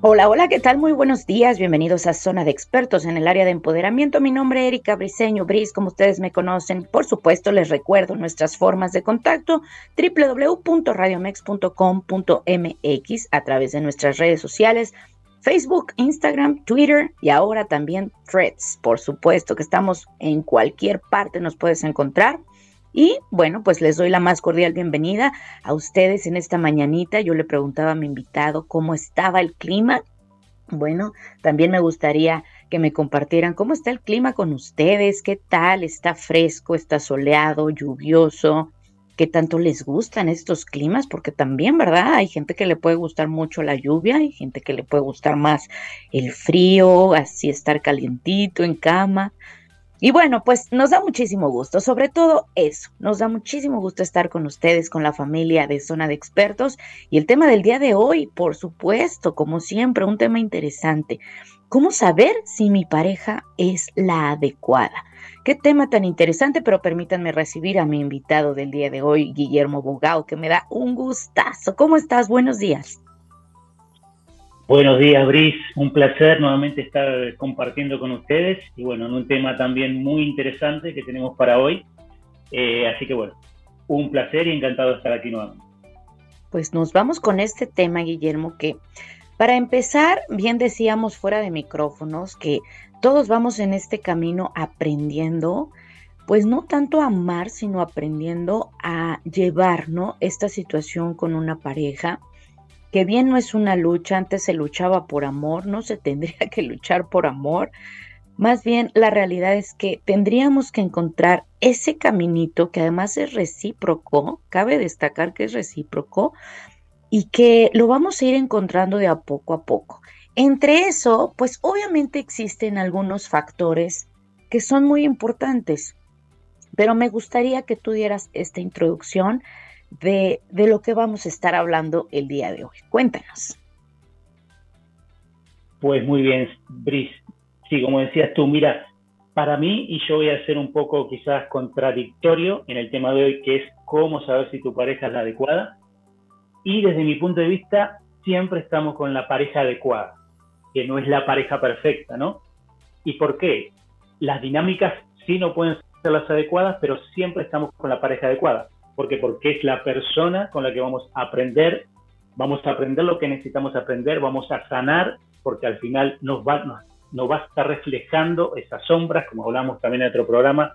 Hola, hola, ¿qué tal? Muy buenos días. Bienvenidos a Zona de Expertos en el área de empoderamiento. Mi nombre es Erika Briseño, Bris, como ustedes me conocen. Por supuesto, les recuerdo nuestras formas de contacto www.radiomex.com.mx a través de nuestras redes sociales, Facebook, Instagram, Twitter y ahora también Threads. Por supuesto que estamos en cualquier parte, nos puedes encontrar. Y bueno, pues les doy la más cordial bienvenida a ustedes en esta mañanita. Yo le preguntaba a mi invitado cómo estaba el clima. Bueno, también me gustaría que me compartieran cómo está el clima con ustedes, qué tal, está fresco, está soleado, lluvioso, qué tanto les gustan estos climas, porque también, ¿verdad? Hay gente que le puede gustar mucho la lluvia, hay gente que le puede gustar más el frío, así estar calientito en cama. Y bueno, pues nos da muchísimo gusto, sobre todo eso, nos da muchísimo gusto estar con ustedes, con la familia de Zona de Expertos. Y el tema del día de hoy, por supuesto, como siempre, un tema interesante. ¿Cómo saber si mi pareja es la adecuada? Qué tema tan interesante, pero permítanme recibir a mi invitado del día de hoy, Guillermo Bogao, que me da un gustazo. ¿Cómo estás? Buenos días. Buenos días, Bris. Un placer nuevamente estar compartiendo con ustedes y bueno, en un tema también muy interesante que tenemos para hoy. Eh, así que bueno, un placer y encantado de estar aquí nuevamente. Pues nos vamos con este tema, Guillermo, que para empezar, bien decíamos fuera de micrófonos que todos vamos en este camino aprendiendo, pues no tanto a amar, sino aprendiendo a llevar, ¿no? Esta situación con una pareja que bien no es una lucha, antes se luchaba por amor, no se tendría que luchar por amor, más bien la realidad es que tendríamos que encontrar ese caminito que además es recíproco, cabe destacar que es recíproco y que lo vamos a ir encontrando de a poco a poco. Entre eso, pues obviamente existen algunos factores que son muy importantes, pero me gustaría que tú dieras esta introducción de, lo que vamos a estar hablando el día de hoy. Cuéntanos. Pues muy bien, Brice. Sí, como decías tú, mira, para mí, y yo voy a ser un poco quizás contradictorio en el tema de hoy, que es cómo saber si tu pareja es la adecuada. Y desde mi punto de vista, siempre estamos con la pareja adecuada, que no es la pareja perfecta, ¿no? ¿Y por qué? Las dinámicas sí no pueden ser las adecuadas, pero siempre estamos con la pareja adecuada porque porque es la persona con la que vamos a aprender, vamos a aprender lo que necesitamos aprender, vamos a sanar, porque al final nos va, a estar reflejando esas sombras, como hablamos también en otro programa,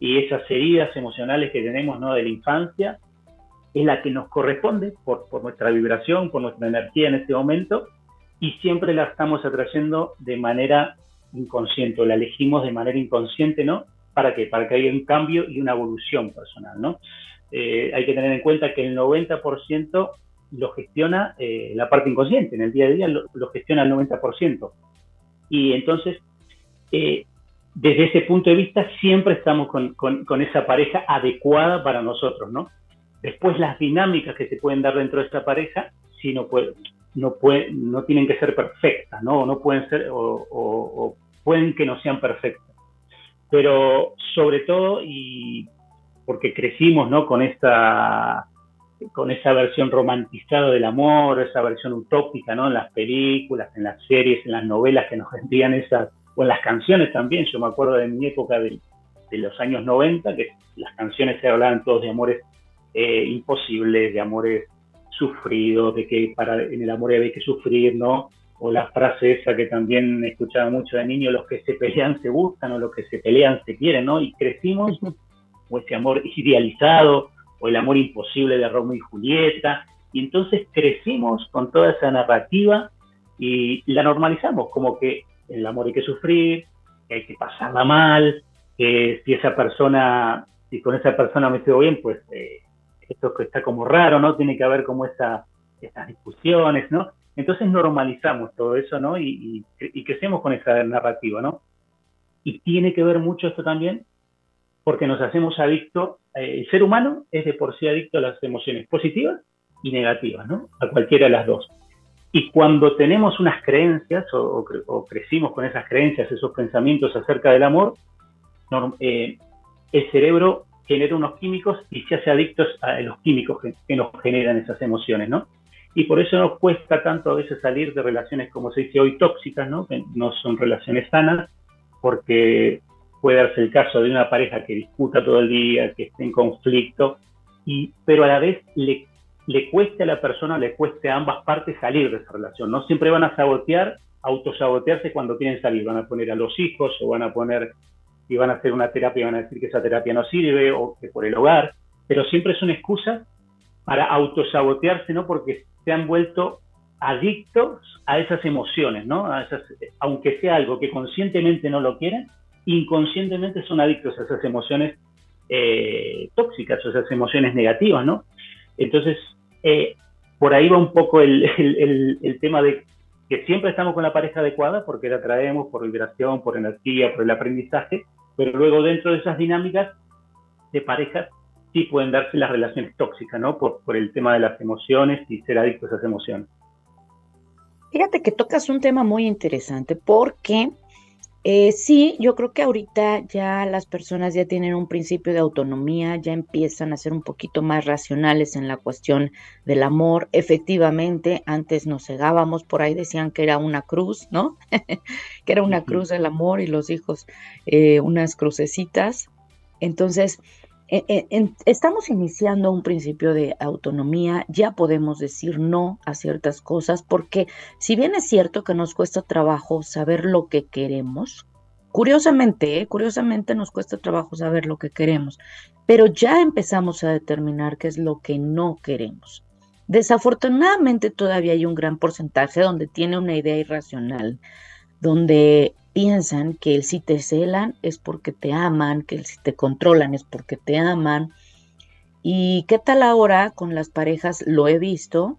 y esas heridas emocionales que tenemos ¿no? de la infancia, es la que nos corresponde por, nuestra vibración, por nuestra energía en este momento, y siempre la estamos atrayendo de manera inconsciente, la elegimos de manera inconsciente, ¿no? ¿Para qué? Para que haya un cambio y una evolución personal, ¿no? Eh, hay que tener en cuenta que el 90% lo gestiona eh, la parte inconsciente, en el día a día lo, gestiona el 90%. Y entonces, eh, desde ese punto de vista, siempre estamos con, esa pareja adecuada para nosotros, ¿no? Después las dinámicas que se pueden dar dentro de esta pareja, si no, no, puede, no tienen que ser perfectas, ¿no? No pueden ser, o pueden que no sean perfectas. Pero sobre todo, y porque crecimos ¿no? con, esta, con esa versión romantizada del amor, esa versión utópica ¿no? en las películas, en las series, en las novelas que nos vendían esas, o en las canciones también. Yo me acuerdo de mi época de, de los años 90, que las canciones se hablaban todos de amores eh, imposibles, de amores sufridos, de que para en el amor había que sufrir, ¿no? O la frase esa que también escuchaba mucho de niño, los que se pelean se buscan o los que se pelean se quieren, ¿no? Y crecimos o ese amor idealizado, o el amor imposible de Romeo y Julieta. Y entonces crecimos con toda esa narrativa y la normalizamos, como que el amor hay que sufrir, que hay que pasarla mal, que si esa persona, si con esa persona me estoy bien, pues eh, esto está como raro, ¿no? Tiene que haber como esa, esas discusiones, ¿no? Entonces normalizamos todo eso, ¿no? Y, y, crecemos con esa narrativa, ¿no? Y tiene que ver mucho esto también porque nos hacemos adictos, eh, el ser humano es de por sí adicto a las emociones positivas y negativas, ¿no? A cualquiera de las dos. Y cuando tenemos unas creencias o, crecimos con esas creencias, esos pensamientos acerca del amor, eh, el cerebro genera unos químicos y se hace adictos a los químicos que, nos generan esas emociones, ¿no? Y por eso nos cuesta tanto a veces salir de relaciones, como se dice hoy, tóxicas, ¿no? Que no son relaciones sanas, porque puede darse el caso de una pareja que disputa todo el día, que esté en conflicto, y, pero a la vez le, le cueste a la persona, le cueste a ambas partes salir de esa relación. No siempre van a sabotear, autosabotearse cuando quieren salir. Van a poner a los hijos o van a poner, y van a hacer una terapia, van a decir que esa terapia no sirve o que por el hogar, pero siempre es una excusa para autosabotearse, ¿no? Porque se han vuelto adictos a esas emociones, ¿no? A esas, aunque sea algo que conscientemente no lo quieren, inconscientemente son adictos a esas emociones eh, tóxicas o esas emociones negativas, ¿no? Entonces, eh, por ahí va un poco el, tema de que siempre estamos con la pareja adecuada porque la traemos por vibración, por energía, por el aprendizaje, pero luego dentro de esas dinámicas de parejas sí pueden darse las relaciones tóxicas, ¿no? Por, por el tema de las emociones y ser adictos a esas emociones. Fíjate que tocas un tema muy interesante porque eh, sí, yo creo que ahorita ya las personas ya tienen un principio de autonomía, ya empiezan a ser un poquito más racionales en la cuestión del amor. Efectivamente, antes nos cegábamos, por ahí decían que era una cruz, ¿no? que era una cruz el amor y los hijos eh, unas crucecitas. Entonces, estamos iniciando un principio de autonomía, ya podemos decir no a ciertas cosas, porque si bien es cierto que nos cuesta trabajo saber lo que queremos, curiosamente, ¿eh? curiosamente nos cuesta trabajo saber lo que queremos, pero ya empezamos a determinar qué es lo que no queremos. Desafortunadamente todavía hay un gran porcentaje donde tiene una idea irracional, donde piensan que el si te celan es porque te aman, que el si te controlan es porque te aman. ¿Y qué tal ahora con las parejas? Lo he visto,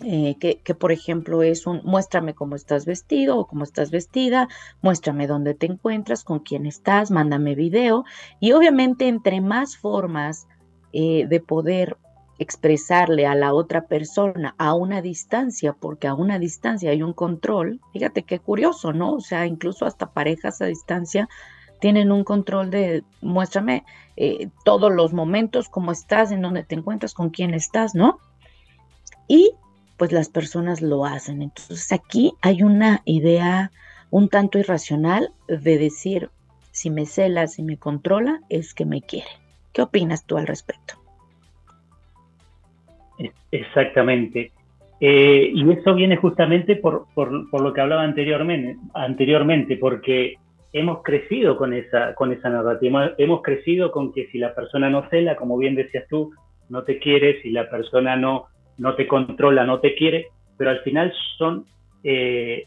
eh, que, por ejemplo es un muéstrame cómo estás vestido o cómo estás vestida, muéstrame dónde te encuentras, con quién estás, mándame video. Y obviamente entre más formas eh, de poder expresarle a la otra persona a una distancia, porque a una distancia hay un control, fíjate qué curioso, ¿no? O sea, incluso hasta parejas a distancia tienen un control de muéstrame eh, todos los momentos, cómo estás, en dónde te encuentras, con quién estás, ¿no? Y pues las personas lo hacen. Entonces aquí hay una idea un tanto irracional de decir, si me cela, si me controla, es que me quiere. ¿Qué opinas tú al respecto? Exactamente. Eh, y eso viene justamente por, por, lo que hablaba anteriormente, anteriormente, porque hemos crecido con esa, con esa narrativa, hemos crecido con que si la persona no cela, como bien decías tú, no te quiere, si la persona no, no te controla, no te quiere, pero al final son eh,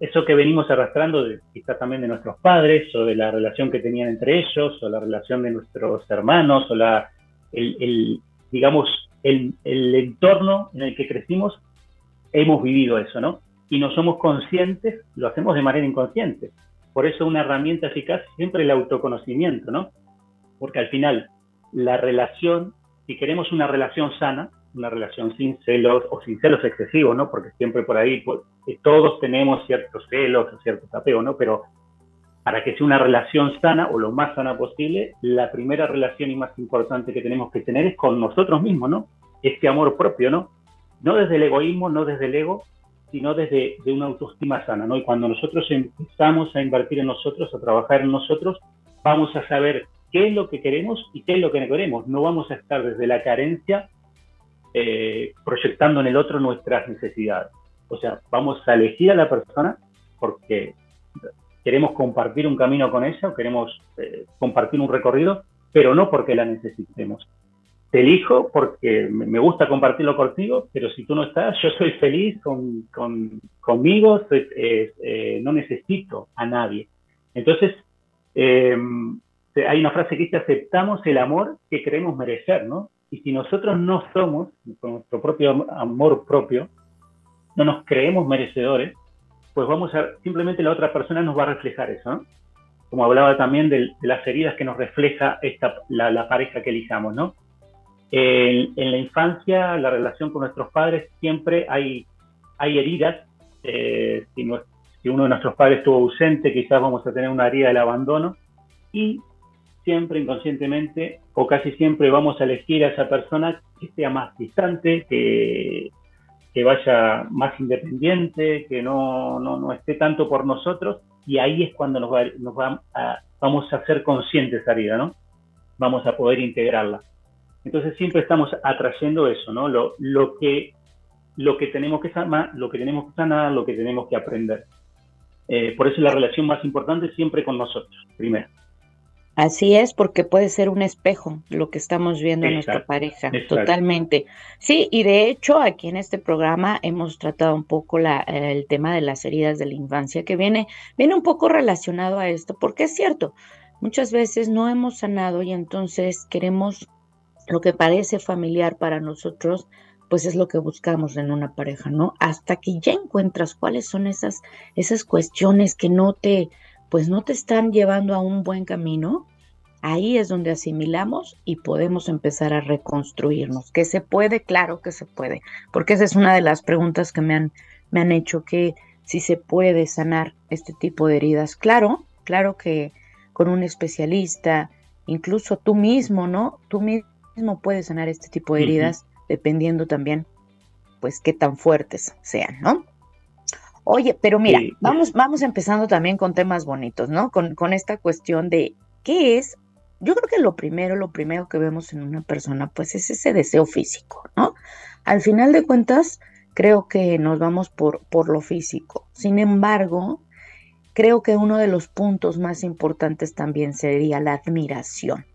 eso que venimos arrastrando de, quizás también de nuestros padres o de la relación que tenían entre ellos o la relación de nuestros hermanos o la, el digamos, el, entorno en el que crecimos, hemos vivido eso, ¿no? Y no somos conscientes, lo hacemos de manera inconsciente. Por eso una herramienta eficaz siempre el autoconocimiento, ¿no? Porque al final, la relación, si queremos una relación sana, una relación sin celos o sin celos excesivos, ¿no? Porque siempre por ahí pues, todos tenemos ciertos celos o ciertos apeos, ¿no? Pero para que sea una relación sana o lo más sana posible, la primera relación y más importante que tenemos que tener es con nosotros mismos, ¿no? Este amor propio, ¿no? No desde el egoísmo, no desde el ego, sino desde de una autoestima sana, ¿no? Y cuando nosotros empezamos a invertir en nosotros, a trabajar en nosotros, vamos a saber qué es lo que queremos y qué es lo que no queremos. No vamos a estar desde la carencia eh, proyectando en el otro nuestras necesidades. O sea, vamos a elegir a la persona porque queremos compartir un camino con ella o queremos eh, compartir un recorrido, pero no porque la necesitemos. Te elijo porque me gusta compartirlo contigo, pero si tú no estás, yo soy feliz con, conmigo, eh, eh, no necesito a nadie. Entonces, hay una frase que dice, aceptamos el amor que creemos merecer, ¿no? Y si nosotros no somos, con nuestro propio amor propio, no nos creemos merecedores, pues vamos a, simplemente la otra persona nos va a reflejar eso. Como hablaba también de, las heridas que nos refleja esta, la, pareja que elijamos, ¿no? En, la infancia, la relación con nuestros padres, siempre hay, hay heridas. Eh, si, si uno de nuestros padres estuvo ausente, quizás vamos a tener una herida del abandono. Y siempre inconscientemente o casi siempre vamos a elegir a esa persona que sea más distante, que, que vaya más independiente, que no, no, no, esté tanto por nosotros, y ahí es cuando nos, va, nos a, vamos a ser conscientes esa vida, ¿no? Vamos a poder integrarla. Entonces siempre estamos atrayendo eso, ¿no? Lo, lo, que, lo que tenemos que sanar, lo que tenemos que sanar, lo que tenemos que aprender. Eh, por eso la relación más importante siempre con nosotros, primero. Así es, porque puede ser un espejo lo que estamos viendo en nuestra pareja, totalmente. Sí, y de hecho aquí en este programa hemos tratado un poco la, el tema de las heridas de la infancia, que viene, viene un poco relacionado a esto, porque es cierto, muchas veces no hemos sanado y entonces queremos lo que parece familiar para nosotros, pues es lo que buscamos en una pareja, ¿no? Hasta que ya encuentras cuáles son esas, esas cuestiones que no te pues no te están llevando a un buen camino, ahí es donde asimilamos y podemos empezar a reconstruirnos. ¿Que se puede? Claro que se puede, porque esa es una de las preguntas que me han, me han hecho, que si se puede sanar este tipo de heridas. Claro, claro que con un especialista, incluso tú mismo, ¿no? Tú mismo puedes sanar este tipo de heridas, dependiendo también, pues, qué tan fuertes sean, ¿no? Oye, pero mira, vamos, vamos empezando también con temas bonitos, ¿no? Con, con esta cuestión de qué es. Yo creo que lo primero, lo primero que vemos en una persona, pues es ese deseo físico, ¿no? Al final de cuentas, creo que nos vamos por, por lo físico. Sin embargo, creo que uno de los puntos más importantes también sería la admiración.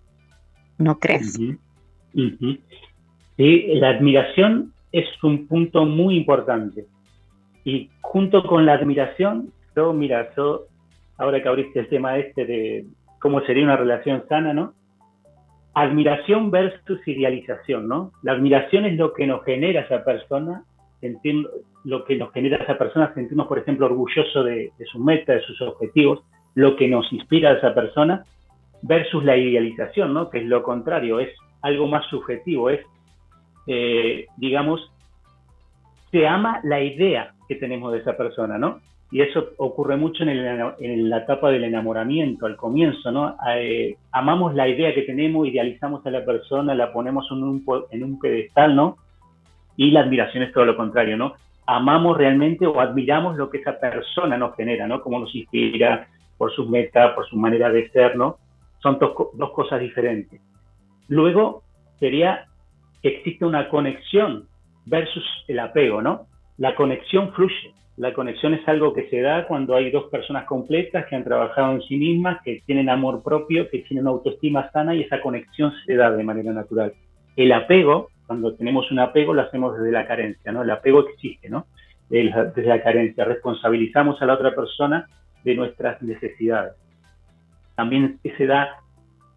¿No crees? Sí, la admiración es un punto muy importante. Y junto con la admiración, yo, mira, yo, ahora que abriste el tema este de cómo sería una relación sana, ¿no? Admiración versus idealización, ¿no? La admiración es lo que nos genera esa persona, lo que nos genera esa persona sentirnos, por ejemplo, orgulloso de, sus metas, de sus objetivos, lo que nos inspira a esa persona, versus la idealización, ¿no? Que es lo contrario, es algo más subjetivo, es, eh, digamos, se ama la idea que tenemos de esa persona, ¿no? Y eso ocurre mucho en, la etapa del enamoramiento, al comienzo, ¿no? Eh, amamos la idea que tenemos, idealizamos a la persona, la ponemos en un, pedestal, ¿no? Y la admiración es todo lo contrario, ¿no? Amamos realmente o admiramos lo que esa persona nos genera, ¿no? Cómo nos inspira por sus metas, por su manera de ser, ¿no? Son dos, dos cosas diferentes. Luego sería que existe una conexión versus el apego, ¿no? La conexión fluye. La conexión es algo que se da cuando hay dos personas completas que han trabajado en sí mismas, que tienen amor propio, que tienen autoestima sana y esa conexión se da de manera natural. El apego, cuando tenemos un apego, lo hacemos desde la carencia, ¿no? El apego existe, ¿no? Desde la carencia. Responsabilizamos a la otra persona de nuestras necesidades. También se da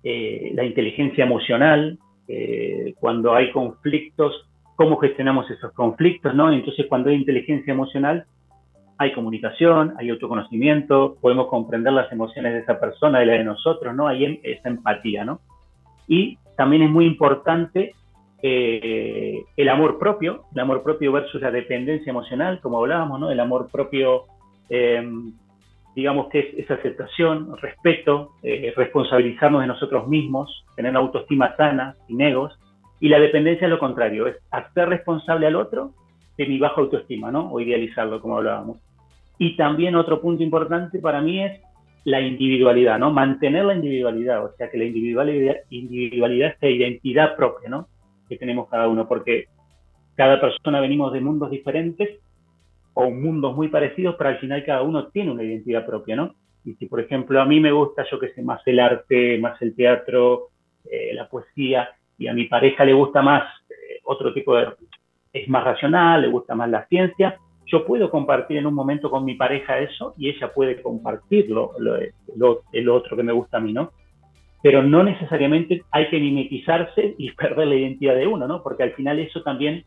eh, la inteligencia emocional, eh, cuando hay conflictos cómo gestionamos esos conflictos, ¿no? Entonces, cuando hay inteligencia emocional, hay comunicación, hay autoconocimiento, podemos comprender las emociones de esa persona y la de nosotros, ¿no? Hay esa empatía, ¿no? Y también es muy importante eh, el amor propio, el amor propio versus la dependencia emocional, como hablábamos, ¿no? El amor propio, em, digamos que es, aceptación, respeto, eh, responsabilizarnos de nosotros mismos, tener autoestima sana, sin egos, y la dependencia es lo contrario, es hacer responsable al otro de mi baja autoestima, ¿no? O idealizarlo, como hablábamos. Y también otro punto importante para mí es la individualidad, ¿no? Mantener la individualidad, o sea, que la individualidad, individualidad es la identidad propia, ¿no? Que tenemos cada uno, porque cada persona venimos de mundos diferentes o mundos muy parecidos, pero al final cada uno tiene una identidad propia, ¿no? Y si, por ejemplo, a mí me gusta, yo que sé, más el arte, más el teatro, eh, la poesía, y a mi pareja le gusta más eh, otro tipo de, es más racional, le gusta más la ciencia, yo puedo compartir en un momento con mi pareja eso y ella puede compartirlo, lo, el otro que me gusta a mí, ¿no? Pero no necesariamente hay que mimetizarse y perder la identidad de uno, ¿no? Porque al final eso también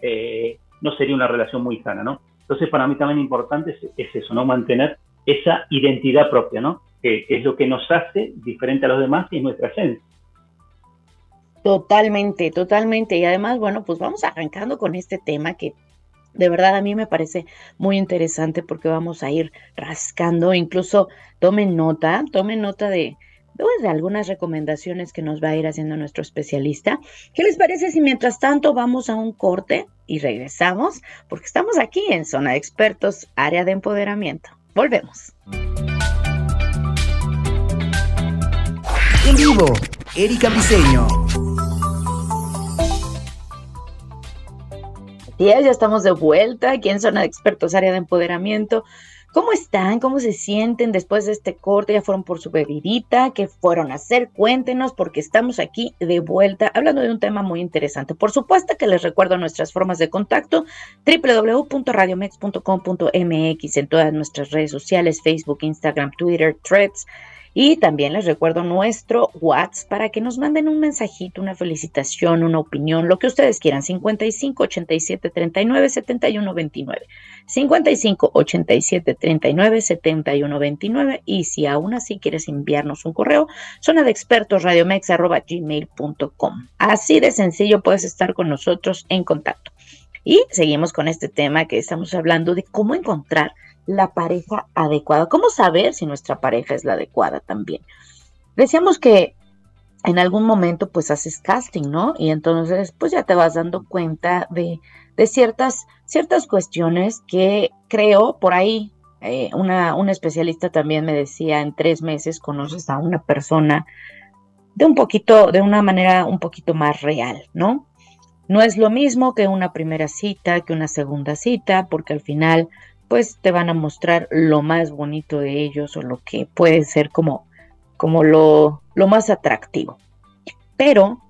eh, no sería una relación muy sana, ¿no? Entonces, para mí también importante es, eso, ¿no? Mantener esa identidad propia, ¿no? Que, es lo que nos hace diferente a los demás y es nuestra esencia. Totalmente, totalmente. Y además, bueno, pues vamos arrancando con este tema que de verdad a mí me parece muy interesante porque vamos a ir rascando, incluso tomen nota, tomen nota de, de algunas recomendaciones que nos va a ir haciendo nuestro especialista. ¿Qué les parece si mientras tanto vamos a un corte y regresamos? Porque estamos aquí en Zona de Expertos, área de empoderamiento. Volvemos. En vivo, Erika Briseño. Ya estamos de vuelta aquí en Zona de Expertos, área de empoderamiento. ¿Cómo están? ¿Cómo se sienten después de este corte? ¿Ya fueron por su bebidita? ¿Qué fueron a hacer? Cuéntenos porque estamos aquí de vuelta hablando de un tema muy interesante. Por supuesto que les recuerdo nuestras formas de contacto www.radiomex.com.mx en todas nuestras redes sociales, Facebook, Instagram, Twitter, Threads. Y también les recuerdo nuestro WhatsApp para que nos manden un mensajito, una felicitación, una opinión, lo que ustedes quieran. 55 87 39 71 29. 55 87 39 71 29. Y si aún así quieres enviarnos un correo, zona de expertos gmail.com. Así de sencillo puedes estar con nosotros en contacto. Y seguimos con este tema que estamos hablando de cómo encontrar la pareja adecuada. ¿Cómo saber si nuestra pareja es la adecuada también? Decíamos que en algún momento pues haces casting, ¿no? Y entonces pues ya te vas dando cuenta de, ciertas, ciertas cuestiones que creo por ahí. Eh, una, una especialista también me decía, en tres meses conoces a una persona de un poquito, de una manera un poquito más real, ¿no? No es lo mismo que una primera cita, que una segunda cita, porque al final pues te van a mostrar lo más bonito de ellos o lo que puede ser como, como lo, lo más atractivo. Pero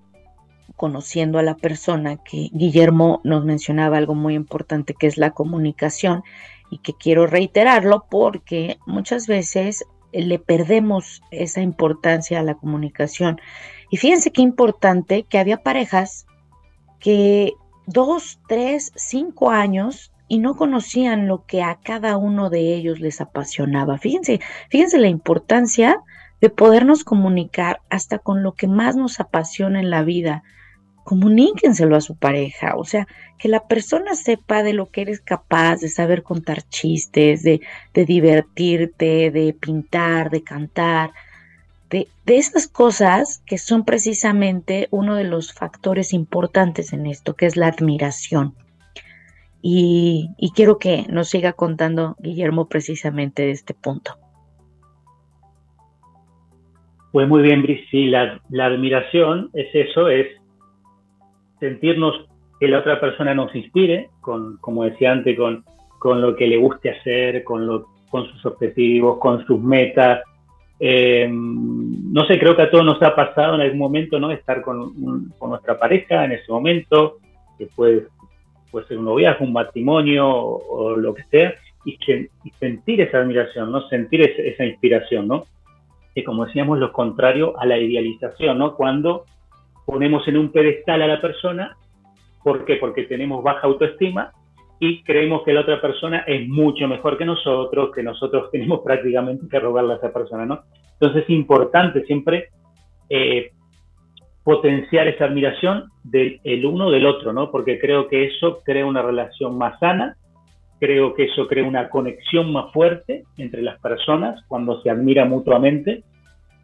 conociendo a la persona, que Guillermo nos mencionaba algo muy importante que es la comunicación y que quiero reiterarlo porque muchas veces le perdemos esa importancia a la comunicación. Y fíjense qué importante que había parejas que dos, tres, cinco años y no conocían lo que a cada uno de ellos les apasionaba. Fíjense, fíjense la importancia de podernos comunicar hasta con lo que más nos apasiona en la vida. Comuníquenselo a su pareja, o sea, que la persona sepa de lo que eres capaz, de saber contar chistes, de, de divertirte, de pintar, de cantar, de, de esas cosas que son precisamente uno de los factores importantes en esto, que es la admiración. Y, quiero que nos siga contando Guillermo precisamente de este punto. Pues muy bien, Brice. Sí, la, admiración es eso, es sentirnos que la otra persona nos inspire, con, como decía antes, con, con lo que le guste hacer, con, lo, con sus objetivos, con sus metas. Eh, no sé, creo que a todos nos ha pasado en algún momento, ¿no? Estar con, con nuestra pareja en ese momento, que puede ser un noviazgo, un matrimonio o, lo que sea, y, sentir esa admiración, ¿no? Sentir esa inspiración, ¿no? Que como decíamos, lo contrario a la idealización, ¿no? Cuando ponemos en un pedestal a la persona, ¿por qué? Porque tenemos baja autoestima y creemos que la otra persona es mucho mejor que nosotros, que nosotros tenemos prácticamente que rogarle a esa persona, ¿no? Entonces es importante siempre eh, potenciar esa admiración del el uno del otro, ¿no? Porque creo que eso crea una relación más sana, creo que eso crea una conexión más fuerte entre las personas cuando se admira mutuamente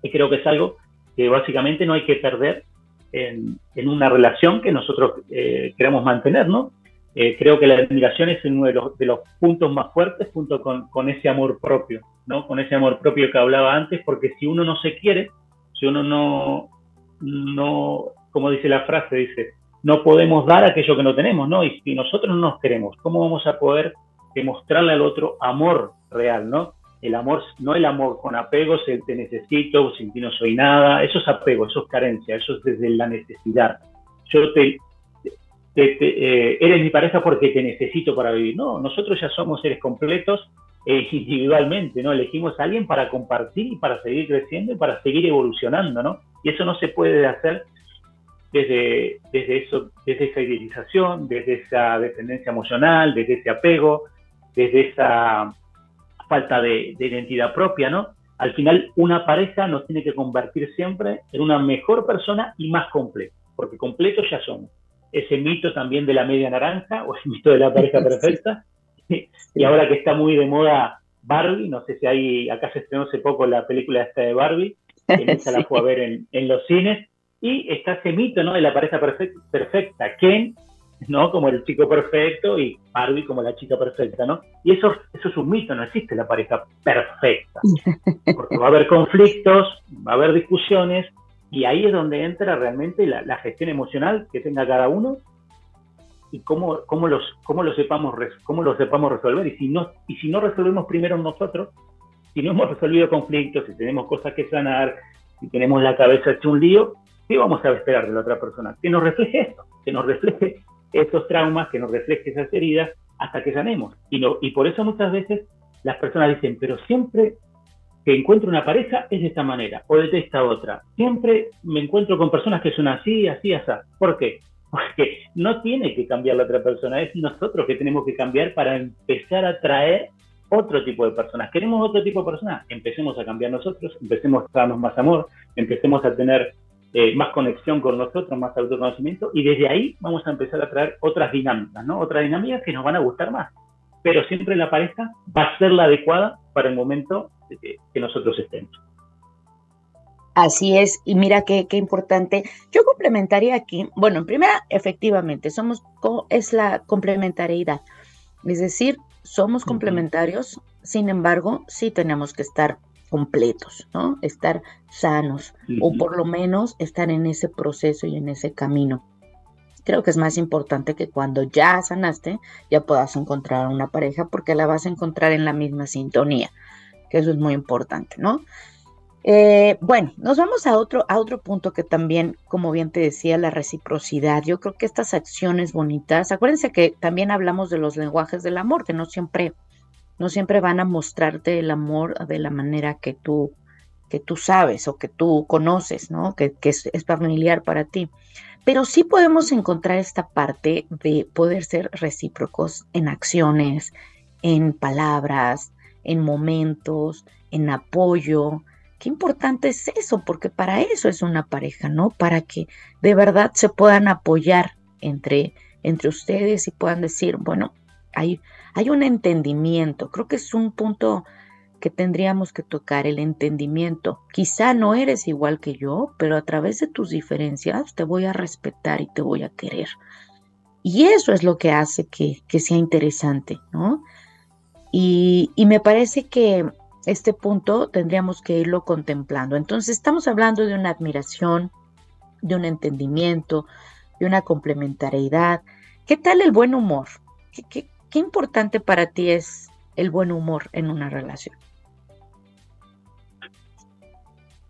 y creo que es algo que básicamente no hay que perder en, una relación que nosotros eh, queremos mantener, ¿no? Eh, creo que la admiración es uno de los, de los puntos más fuertes junto con, con, ese amor propio, ¿no? Con ese amor propio que hablaba antes, porque si uno no se quiere, si uno no, no, como dice la frase, dice, no podemos dar aquello que no tenemos, ¿no? Y si nosotros no nos queremos, ¿cómo vamos a poder demostrarle al otro amor real, ¿no? El amor, no el amor con apego, si te necesito, sin ti no soy nada, eso es apego, eso es carencia, eso es desde la necesidad. Yo te, eh, eres mi pareja porque te necesito para vivir. No, nosotros ya somos seres completos eh, individualmente, ¿no? Elegimos a alguien para compartir y para seguir creciendo y para seguir evolucionando, ¿no? Y eso no se puede hacer desde, desde, eso, desde esa idealización, desde esa dependencia emocional, desde ese apego, desde esa falta de, de identidad propia, ¿no? Al final, una pareja nos tiene que convertir siempre en una mejor persona y más completa, porque completos ya somos. Ese mito también de la media naranja o el mito de la pareja perfecta. Y ahora que está muy de moda Barbie, no sé si hay, acá se estrenó hace poco la película esta de Barbie, que esa la fue a ver en, en los cines, y está ese mito ¿no? de la pareja perfecta, perfecta, Ken, ¿no? como el chico perfecto y Barbie como la chica perfecta, ¿no? Y eso, eso es un mito, no existe la pareja perfecta, porque va a haber conflictos, va a haber discusiones, y ahí es donde entra realmente la, la gestión emocional que tenga cada uno y cómo, cómo, los, cómo, lo sepamos, cómo lo sepamos resolver. Y si, no, y si no resolvemos primero nosotros, si no hemos resolvido conflictos, si tenemos cosas que sanar, si tenemos la cabeza hecha un lío, ¿qué vamos a esperar de la otra persona? Que nos refleje esto, que nos refleje estos traumas, que nos refleje esas heridas hasta que sanemos. Y, no, y por eso muchas veces las personas dicen, pero siempre que encuentro una pareja es de esta manera o de esta otra. Siempre me encuentro con personas que son así, así, así. ¿Por qué? Porque no tiene que cambiar la otra persona, es nosotros que tenemos que cambiar para empezar a traer otro tipo de personas. ¿Queremos otro tipo de personas? Empecemos a cambiar nosotros, empecemos a darnos más amor, empecemos a tener eh, más conexión con nosotros, más autoconocimiento, y desde ahí vamos a empezar a traer otras dinámicas, ¿no? Otras dinámicas que nos van a gustar más. Pero siempre la pareja va a ser la adecuada para el momento que, que nosotros estemos. Así es, y mira qué, qué, importante. Yo complementaría aquí, bueno, en primera, efectivamente, somos, es la complementariedad. Es decir, somos complementarios, sin embargo, sí tenemos que estar completos, ¿no? Estar sanos, o por lo menos estar en ese proceso y en ese camino. Creo que es más importante que cuando ya sanaste, ya puedas encontrar una pareja, porque la vas a encontrar en la misma sintonía, que eso es muy importante, ¿no? Eh, bueno, nos vamos a otro, a otro punto que también, como bien te decía, la reciprocidad. Yo creo que estas acciones bonitas, acuérdense que también hablamos de los lenguajes del amor, que no siempre, no siempre van a mostrarte el amor de la manera que tú, que tú sabes o que tú conoces, ¿no? Que, es, es familiar para ti. Pero sí podemos encontrar esta parte de poder ser recíprocos en acciones, en palabras, en momentos, en apoyo, Qué importante es eso, porque para eso es una pareja, ¿no? Para que de verdad se puedan apoyar entre, entre ustedes y puedan decir, bueno, hay, hay un entendimiento. Creo que es un punto que tendríamos que tocar, el entendimiento. Quizá no eres igual que yo, pero a través de tus diferencias te voy a respetar y te voy a querer. Y eso es lo que hace que, que sea interesante, ¿no? Y, me parece que este punto tendríamos que irlo contemplando. Entonces estamos hablando de una admiración, de un entendimiento, de una complementariedad. ¿Qué tal el buen humor? ¿Qué, importante para ti es el buen humor en una relación?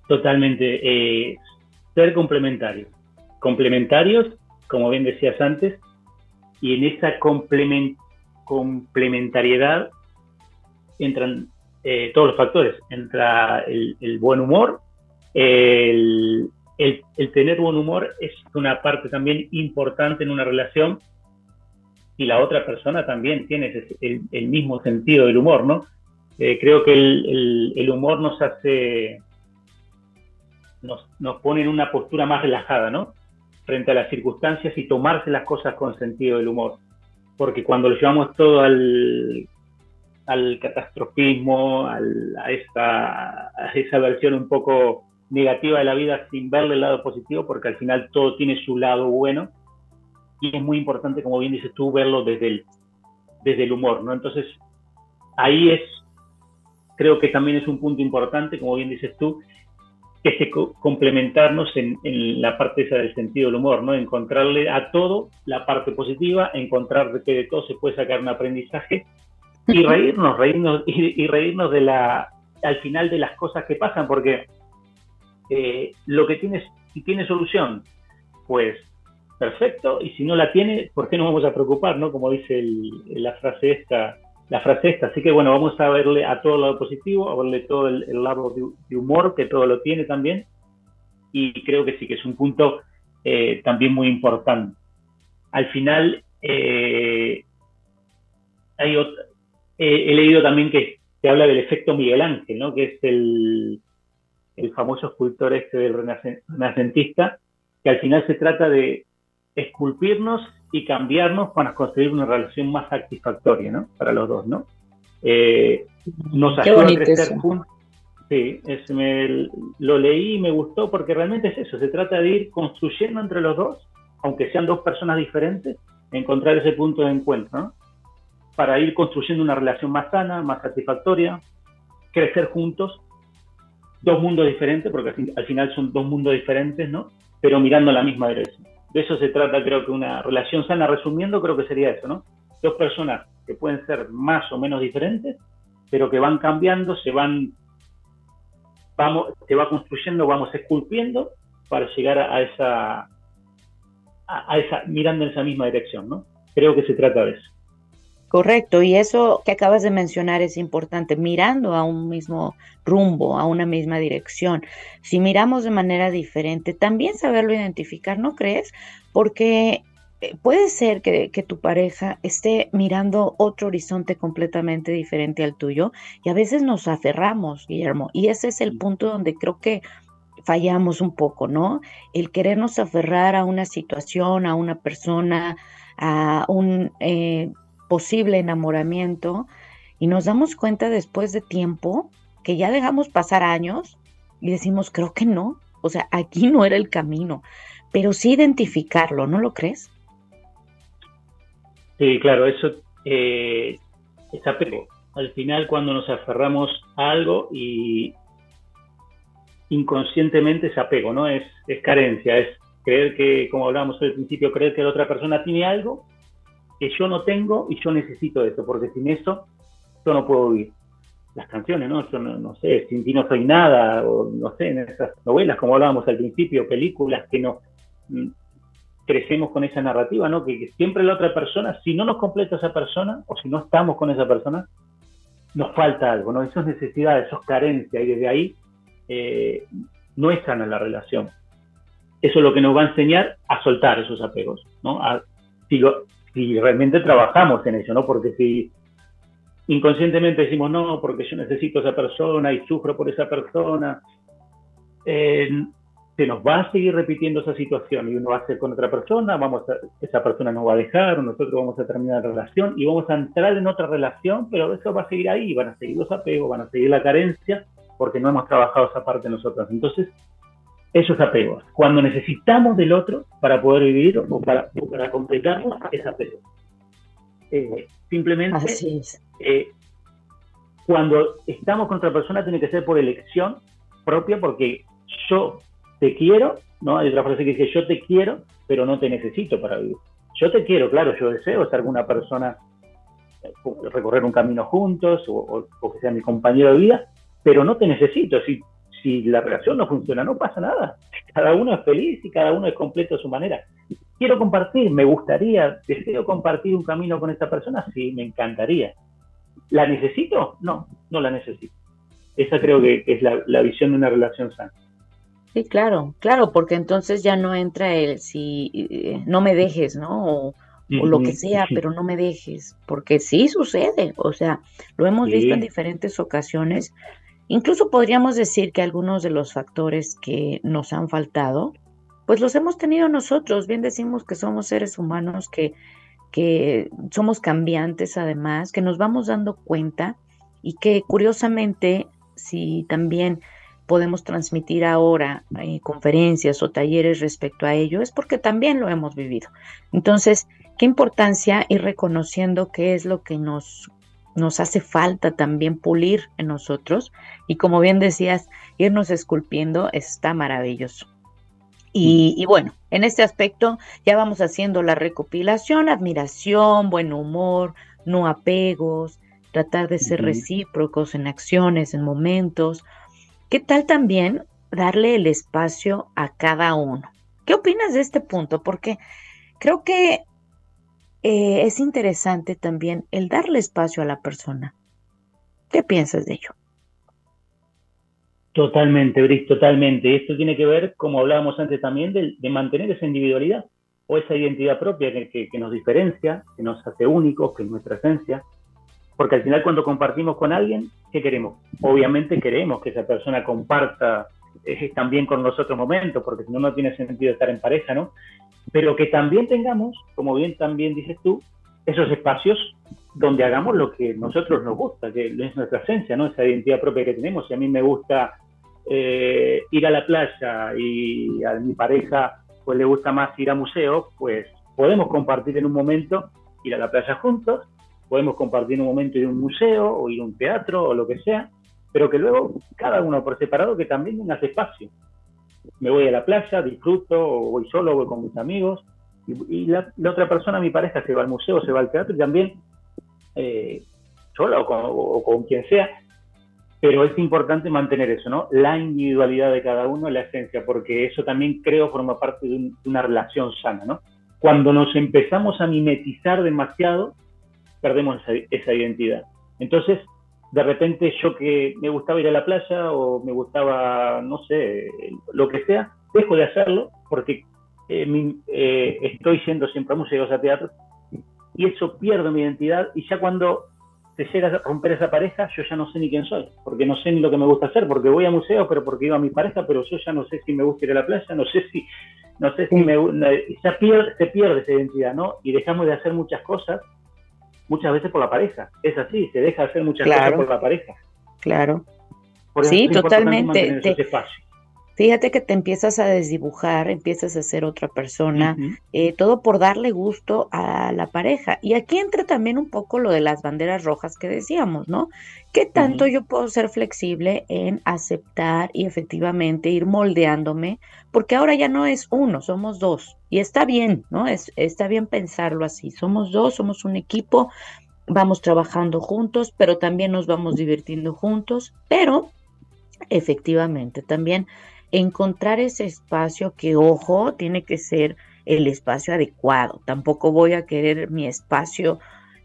Totalmente. Eh, ser complementarios. Complementarios, como bien decías antes, y en esa complementariedad entran eh, todos los factores. Entra el, buen humor, el, tener buen humor es una parte también importante en una relación y la otra persona también tiene el, mismo sentido del humor, ¿no? Eh, creo que el, humor nos hace, nos, nos pone en una postura más relajada, ¿no? Frente a las circunstancias y tomarse las cosas con sentido del humor. Porque cuando lo llevamos todo al al catastrofismo, a, esa, esa versión un poco negativa de la vida sin verle el lado positivo, porque al final todo tiene su lado bueno y es muy importante, como bien dices tú, verlo desde el, desde el humor, ¿no? Entonces, ahí es, creo que también es un punto importante, como bien dices tú, que es complementarnos en, en, la parte esa del sentido del humor, ¿no? Encontrarle a todo la parte positiva, encontrar que de todo se puede sacar un aprendizaje y reírnos, reírnos y, reírnos de la, al final de las cosas que pasan, porque eh, lo que tienes, si tiene solución, pues perfecto, y si no la tiene, ¿por qué nos vamos a preocupar, no? Como dice la frase esta, la frase esta. Así que bueno, vamos a verle a todo el lado positivo, a verle todo el, lado de, humor, que todo lo tiene también, y creo que sí que es un punto eh, también muy importante. Al final, eh, hay he leído también que se habla del efecto Miguel Ángel, ¿no? que es el, el famoso escultor este del renacentista, que al final se trata de esculpirnos y cambiarnos para construir una relación más satisfactoria, ¿no? Para los dos, ¿no? Eh, nos ayuda a crecer juntos. Sí, es, me, lo leí y me gustó porque realmente es eso, se trata de ir construyendo entre los dos, aunque sean dos personas diferentes, encontrar ese punto de encuentro, ¿no? Para ir construyendo una relación más sana, más satisfactoria, crecer juntos, dos mundos diferentes, porque al final son dos mundos diferentes, ¿no? Pero mirando la misma dirección. De eso se trata, creo que una relación sana, resumiendo, creo que sería eso, ¿no? Dos personas que pueden ser más o menos diferentes, pero que van cambiando, se van, vamos, se va construyendo, vamos esculpiendo para llegar a, esa, a, esa, mirando en esa misma dirección, ¿no? Creo que se trata de eso. Correcto, y eso que acabas de mencionar es importante, mirando a un mismo rumbo, a una misma dirección. Si miramos de manera diferente, también saberlo identificar, ¿no crees? Porque eh, puede ser que, tu pareja esté mirando otro horizonte completamente diferente al tuyo y a veces nos aferramos, Guillermo, y ese es el punto donde creo que fallamos un poco, ¿no? El querernos aferrar a una situación, a una persona, a un... Eh, posible enamoramiento y nos damos cuenta después de tiempo que ya dejamos pasar años y decimos, creo que no, o sea, aquí no era el camino, pero sí identificarlo, ¿no lo crees? Sí, claro, eso eh, es apego. Al final cuando nos aferramos a algo y inconscientemente es apego, ¿no? Es, es carencia, es creer que, como hablábamos al principio, creer que la otra persona tiene algo que yo no tengo y yo necesito eso, porque sin eso yo no puedo vivir. Las canciones, ¿no? Yo no, sé, sin ti no soy nada, o no sé, en esas novelas, como hablábamos al principio, películas que no mm, crecemos con esa narrativa, ¿no? Que, siempre la otra persona, si no nos completa esa persona, o si no estamos con esa persona, nos falta algo, ¿no? Esas necesidades, esas carencias, y desde ahí eh, no es sana la relación. Eso es lo que nos va a enseñar a soltar esos apegos, ¿no? A, si realmente trabajamos en eso, ¿no? Porque si inconscientemente decimos, no, porque yo necesito a esa persona y sufro por esa persona, eh, se nos va a seguir repitiendo esa situación y uno va a ser con otra persona, vamos esa persona nos va a dejar, nosotros vamos a terminar la relación y vamos a entrar en otra relación, pero eso va a seguir ahí, van a seguir los apegos, van a seguir la carencia, porque no hemos trabajado esa parte nosotros. Entonces, esos apegos. Cuando necesitamos del otro para poder vivir o para, para completarnos, es apego. Eh, simplemente, eh, cuando estamos con otra persona, tiene que ser por elección propia, porque yo te quiero, ¿no? Hay otra frase que dice, yo te quiero, pero no te necesito para vivir. Yo te quiero, claro, yo deseo estar con una persona, eh, recorrer un camino juntos, o, o que sea mi compañero de vida, pero no te necesito. Si si la relación no funciona, no pasa nada. Cada uno es feliz y cada uno es completo a su manera. Quiero compartir, me gustaría, deseo compartir un camino con esta persona, sí, me encantaría. ¿La necesito? No, no la necesito. Esa creo que es la, visión de una relación sana. Sí, claro, claro, porque entonces ya no entra el si eh, no me dejes, ¿no? O, lo que sea, pero no me dejes, porque sí sucede, o sea, lo hemos visto en diferentes ocasiones Incluso podríamos decir que algunos de los factores que nos han faltado, pues los hemos tenido nosotros. Bien decimos que somos seres humanos, que, que somos cambiantes además, que nos vamos dando cuenta y que curiosamente, si también podemos transmitir ahora eh, conferencias o talleres respecto a ello, es porque también lo hemos vivido. Entonces, qué importancia ir reconociendo qué es lo que nos nos hace falta también pulir en nosotros y como bien decías, irnos esculpiendo está maravilloso. Y, bueno, en este aspecto ya vamos haciendo la recopilación, admiración, buen humor, no apegos, tratar de ser recíprocos en acciones, en momentos. ¿Qué tal también darle el espacio a cada uno? ¿Qué opinas de este punto? Porque creo que eh, es interesante también el darle espacio a la persona. ¿Qué piensas de ello? Totalmente, Brice, totalmente. Esto tiene que ver, como hablábamos antes también, de, mantener esa individualidad o esa identidad propia que, nos diferencia, que nos hace únicos, que es nuestra esencia. Porque al final cuando compartimos con alguien, ¿qué queremos? Obviamente queremos que esa persona comparta eh, también con nosotros momentos, porque si no, no tiene sentido estar en pareja, ¿no? Pero que también tengamos, como bien también dices tú, esos espacios donde hagamos lo que nosotros nos gusta, que es nuestra esencia, ¿no? Esa identidad propia que tenemos. Si a mí me gusta eh, ir a la playa y a mi pareja pues le gusta más ir a museos, pues podemos compartir en un momento ir a la playa juntos, podemos compartir en un momento ir a un museo o ir a un teatro o lo que sea, pero que luego cada uno por separado que también tenga espacio. Me voy a la playa, disfruto, o voy solo, o voy con mis amigos, y, la, otra persona, mi pareja, se va al museo, se va al teatro y también eh, sola o con quien sea, pero es importante mantener eso, ¿no? La individualidad de cada uno, la esencia, porque eso también creo forma parte de, una relación sana, ¿no? Cuando nos empezamos a mimetizar demasiado, perdemos esa, identidad. Entonces, de repente yo que me gustaba ir a la playa o me gustaba, no sé, lo que sea, dejo de hacerlo porque eh, eh, estoy yendo siempre a museos, a teatro, y eso pierde mi identidad y ya cuando se llega a romper esa pareja, yo ya no sé ni quién soy, porque no sé ni lo que me gusta hacer, porque voy a museos, pero porque iba a mi pareja, pero yo ya no sé si me gusta ir a la playa, no sé si, no sé si me, ya pierde, se pierde esa identidad, ¿no? Y dejamos de hacer muchas cosas, muchas veces por la pareja. Es así, se deja de hacer muchas cosas por la pareja. Claro. sí, totalmente. Fíjate que te empiezas a desdibujar, empiezas a ser otra persona, eh, todo por darle gusto a la pareja. Y aquí entra también un poco lo de las banderas rojas que decíamos, ¿no? ¿Qué tanto yo puedo ser flexible en aceptar y efectivamente ir moldeándome? Porque ahora ya no es uno, somos dos. Y está bien, ¿no? Es, está bien pensarlo así. Somos dos, somos un equipo, vamos trabajando juntos, pero también nos vamos divirtiendo juntos. Pero efectivamente también encontrar ese espacio que, ojo, tiene que ser el espacio adecuado. Tampoco voy a querer mi espacio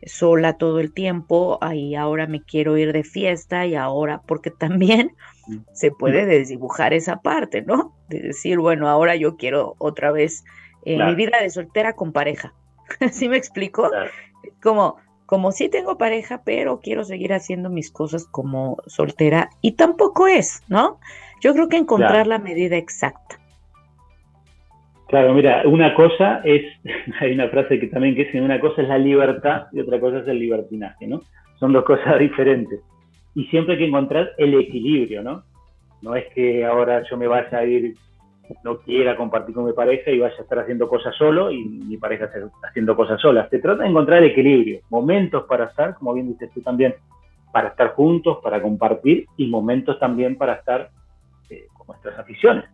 sola todo el tiempo, ahí ahora me quiero ir de fiesta y ahora, porque también se puede desdibujar esa parte, ¿no? De decir, bueno, ahora yo quiero otra vez eh, mi vida de soltera con pareja. ¿Sí me explico? Como, como sí tengo pareja, pero quiero seguir haciendo mis cosas como soltera y tampoco es, ¿no? Yo creo que encontrar la medida exacta. Claro, mira, una cosa es, hay una frase que también que dice, una cosa es la libertad y otra cosa es el libertinaje, ¿no? Son dos cosas diferentes. Y siempre hay que encontrar el equilibrio, ¿no? No es que ahora yo me vaya a ir, no quiera compartir con mi pareja y vaya a estar haciendo cosas solo y mi pareja esté haciendo cosas solas. Se trata de encontrar el equilibrio, momentos para estar, como bien dices tú también, para estar juntos, para compartir y momentos también para estar nuestras aficiones.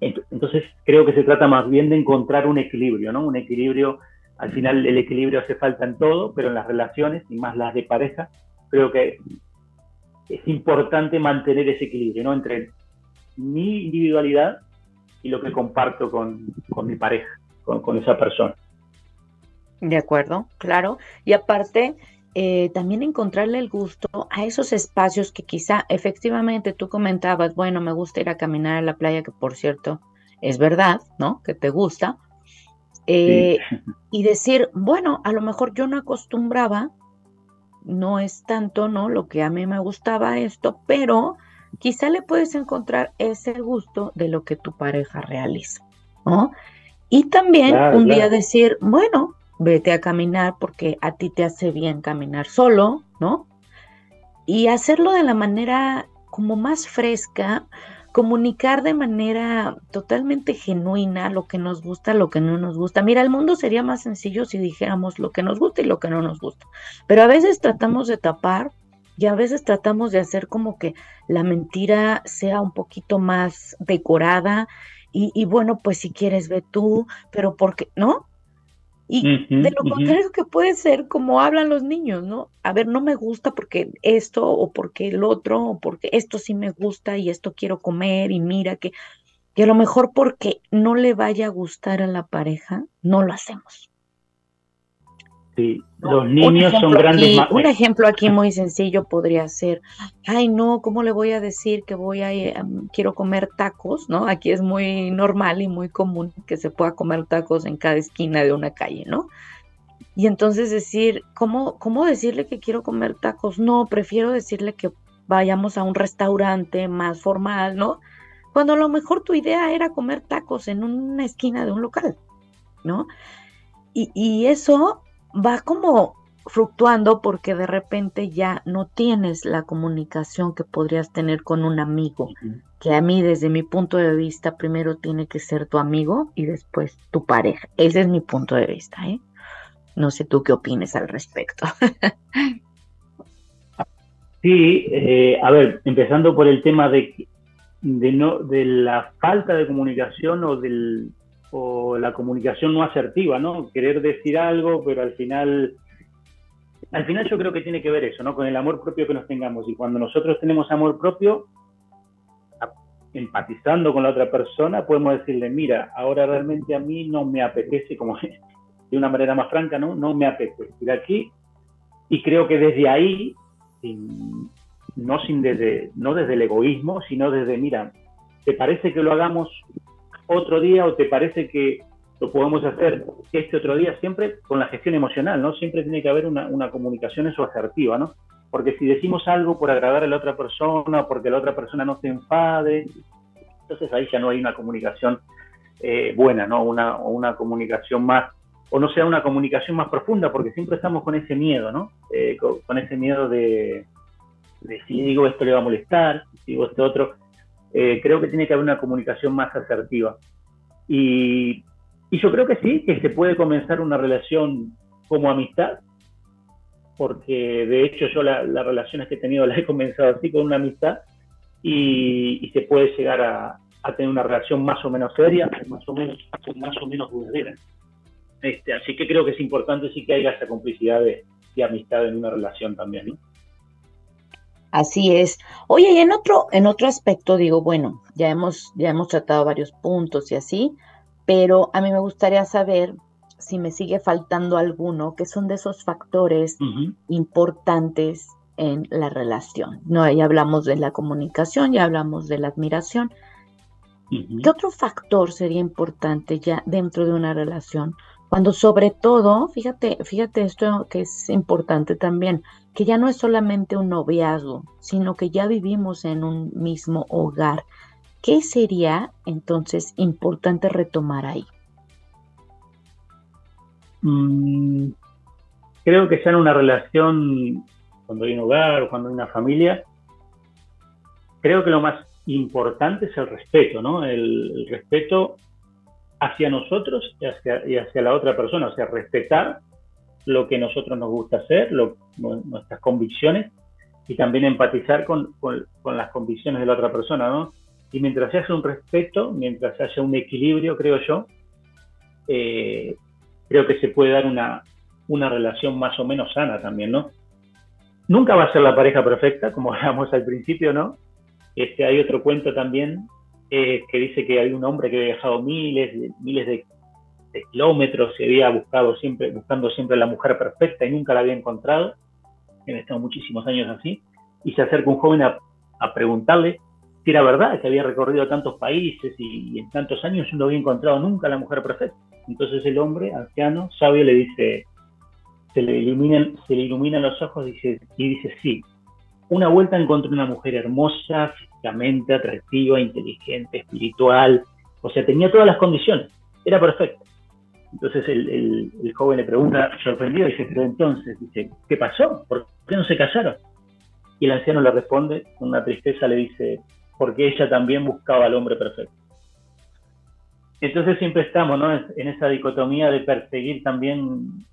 Entonces creo que se trata más bien de encontrar un equilibrio, ¿no? Un equilibrio, al final el equilibrio hace falta en todo, pero en las relaciones, y más las de pareja, creo que es importante mantener ese equilibrio, ¿no? Entre mi individualidad y lo que comparto con, mi pareja, con, con esa persona. De acuerdo, claro. Y aparte, eh, también encontrarle el gusto a esos espacios que quizá efectivamente tú comentabas, bueno, me gusta ir a caminar a la playa, que por cierto es verdad, ¿no? Que te gusta. Eh, y decir, bueno, a lo mejor yo no acostumbraba, no es tanto, ¿no? Lo que a mí me gustaba esto, pero quizá le puedes encontrar ese gusto de lo que tu pareja realiza, ¿no? Y también un día decir, bueno, vete a caminar porque a ti te hace bien caminar solo, ¿no? Y hacerlo de la manera como más fresca, comunicar de manera totalmente genuina lo que nos gusta, lo que no nos gusta. Mira, el mundo sería más sencillo si dijéramos lo que nos gusta y lo que no nos gusta. Pero a veces tratamos de tapar y a veces tratamos de hacer como que la mentira sea un poquito más decorada y, bueno, pues si quieres ve tú, pero porque, ¿no? Y de lo contrario que puede ser como hablan los niños, ¿no? A ver, no me gusta porque esto o porque el otro o porque esto sí me gusta y esto quiero comer y mira que, que a lo mejor porque no le vaya a gustar a la pareja, no lo hacemos. Sí, los niños son grandes. un ejemplo aquí muy sencillo podría ser, ay no, ¿cómo le voy a decir que voy a eh, quiero comer tacos, ¿no? Aquí es muy normal y muy común que se pueda comer tacos en cada esquina de una calle, ¿no? Y entonces decir, ¿cómo, cómo decirle que quiero comer tacos? No, prefiero decirle que vayamos a un restaurante más formal, ¿no? Cuando a lo mejor tu idea era comer tacos en una esquina de un local, ¿no? Y, y eso va como fluctuando porque de repente ya no tienes la comunicación que podrías tener con un amigo, que a mí desde mi punto de vista primero tiene que ser tu amigo y después tu pareja. Ese es mi punto de vista, ¿eh? No sé tú qué opines al respecto. sí, eh, a ver, empezando por el tema de, de, no, de la falta de comunicación o del o la comunicación no asertiva, ¿no? Querer decir algo, pero al final, al final yo creo que tiene que ver eso, ¿no? Con el amor propio que nos tengamos. Y cuando nosotros tenemos amor propio, empatizando con la otra persona, podemos decirle, mira, ahora realmente a mí no me apetece, como de una manera más franca, ¿no? No me apetece ir aquí. Y creo que desde ahí, no, sin desde, no desde el egoísmo, sino desde, mira, ¿te parece que lo hagamos otro día o te parece que lo podemos hacer este otro día siempre con la gestión emocional, ¿no? Siempre tiene que haber una, una comunicación eso asertiva, ¿no? Porque si decimos algo por agradar a la otra persona, porque la otra persona no se enfade, entonces ahí ya no hay una comunicación eh, buena, ¿no? Una, una comunicación más, o no sea una comunicación más profunda, porque siempre estamos con ese miedo, ¿no? Eh, con, ese miedo de, de, si digo esto le va a molestar, si digo esto otro. Eh, creo que tiene que haber una comunicación más asertiva. Y, yo creo que sí, que se puede comenzar una relación como amistad, porque de hecho yo las relaciones que he tenido las he comenzado así, con una amistad, y, se puede llegar a, tener una relación más o menos seria, más o menos, más o menos duradera. Este, así que creo que es importante sí que haya esa complicidad de, amistad en una relación también, ¿no? Así es. Oye, y en otro, en otro aspecto digo, bueno, ya hemos, ya hemos tratado varios puntos y así, pero a mí me gustaría saber si me sigue faltando alguno, que son de esos factores importantes en la relación. No, ya hablamos de la comunicación, ya hablamos de la admiración. ¿Qué otro factor sería importante ya dentro de una relación? Cuando sobre todo, fíjate, fíjate esto que es importante también, que ya no es solamente un noviazgo, sino que ya vivimos en un mismo hogar. ¿Qué sería entonces importante retomar ahí? Mm, creo que ya en una relación, cuando hay un hogar cuando hay una familia, creo que lo más importante es el respeto, ¿no? El, respeto hacia nosotros y hacia, y hacia la otra persona, o sea, respetar lo que nosotros nos gusta hacer, nuestras convicciones y también empatizar con, las convicciones de la otra persona, ¿no? Y mientras haya un respeto, mientras haya un equilibrio, creo yo, eh, creo que se puede dar una, una relación más o menos sana también, ¿no? Nunca va a ser la pareja perfecta, como hablamos al principio, ¿no? Este, hay otro cuento también eh, que dice que hay un hombre que ha viajado miles, miles de de kilómetros, se había buscado siempre, buscando siempre la mujer perfecta y nunca la había encontrado, han estado muchísimos años así, y se acerca un joven a, preguntarle si era verdad que había recorrido tantos países y, en tantos años no había encontrado nunca la mujer perfecta. Entonces el hombre, anciano, sabio, le dice, se le iluminan, se le iluminan los ojos y dice, y dice, sí, una vuelta encontré una mujer hermosa, físicamente atractiva, inteligente, espiritual, o sea, tenía todas las condiciones, era perfecta. Entonces el, joven le pregunta, sorprendido, dice, pero entonces, dice, ¿qué pasó? ¿Por qué no se casaron? Y el anciano le responde, con una tristeza le dice, porque ella también buscaba al hombre perfecto. Entonces siempre estamos ¿no? en esa dicotomía de perseguir también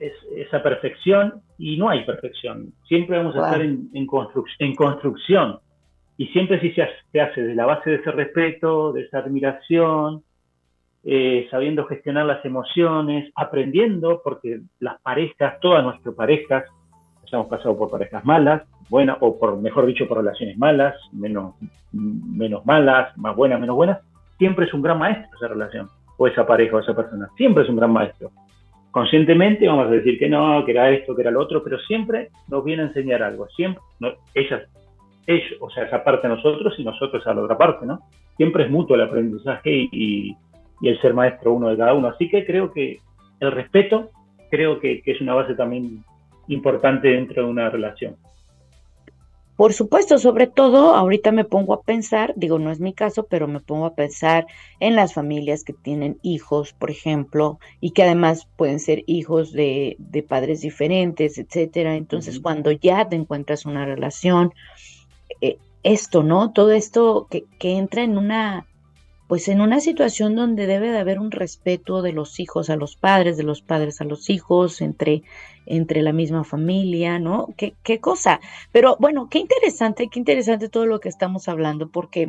esa perfección y no hay perfección. Siempre vamos a estar en, en, en, construcción y siempre sí se se hace de la base de ese respeto, de esa admiración, eh, sabiendo gestionar las emociones, aprendiendo, porque las parejas, todas nuestras parejas, hemos pasado por parejas malas, buenas, o por, mejor dicho, por relaciones malas, menos, menos malas, más buenas, menos buenas, siempre es un gran maestro esa relación, o esa pareja o esa persona, siempre es un gran maestro. conscientemente vamos a decir que no, que era esto, que era lo otro, pero siempre nos viene a enseñar algo, siempre, ellas, ellos, o sea, esa parte a nosotros y nosotros a la otra parte, ¿no? Siempre es mutuo el aprendizaje y, el ser maestro uno de cada uno, así que creo que el respeto, creo que es una base también importante dentro de una relación. Por supuesto, sobre todo, ahorita me pongo a pensar, digo, no es mi caso, pero me pongo a pensar en las familias que tienen hijos, por ejemplo, y que además pueden ser hijos de, de padres diferentes, etcétera. Entonces, cuando ya te encuentras una relación, eh, esto, ¿no? Todo esto que, que entra en una pues en una situación donde debe de haber un respeto de los hijos a los padres, de los padres a los hijos, entre, entre la misma familia, ¿no? ¿Qué, qué cosa. Pero bueno, qué interesante, qué interesante todo lo que estamos hablando, porque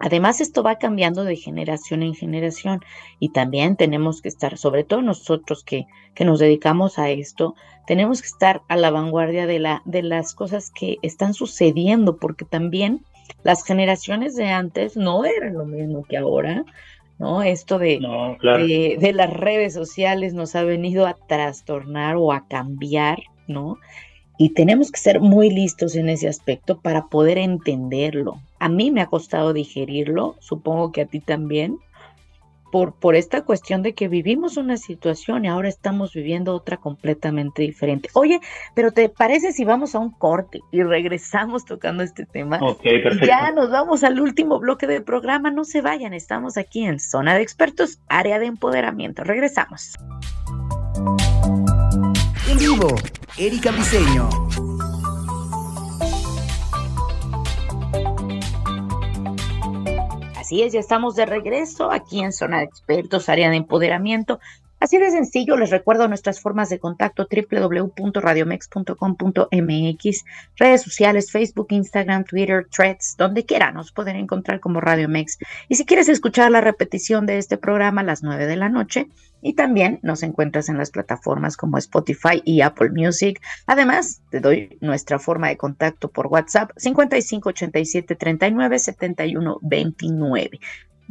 Además, esto va cambiando de generación en generación y también tenemos que estar, sobre todo nosotros que, que, nos dedicamos a esto, tenemos que estar a la vanguardia de, la, de las cosas que están sucediendo, porque también las generaciones de antes no eran lo mismo que ahora, ¿no? Esto de, de, las redes sociales nos ha venido a trastornar o a cambiar, ¿no? Y tenemos que ser muy listos en ese aspecto para poder entenderlo. A mí me ha costado digerirlo, supongo que a ti también, por, esta cuestión de que vivimos una situación y ahora estamos viviendo otra completamente diferente. Oye, pero ¿te parece si vamos a un corte y regresamos tocando este tema? Ok, perfecto. Ya nos vamos al último bloque del programa, no se vayan, estamos aquí en Zona de Expertos, área de empoderamiento. Regresamos. En vivo, Erika Piseño. Así es, ya estamos de regreso aquí en Zona de Expertos, área de empoderamiento. Así de sencillo, les recuerdo nuestras formas de contacto www.radiomex.com.mx, redes sociales, Facebook, Instagram, Twitter, Threads, donde quiera nos pueden encontrar como Radio Mex. Y si quieres escuchar la repetición de este programa a las 9 de la noche, y también nos encuentras en las plataformas como Spotify y Apple Music. Además, te doy nuestra forma de contacto por WhatsApp 5587 39 71 29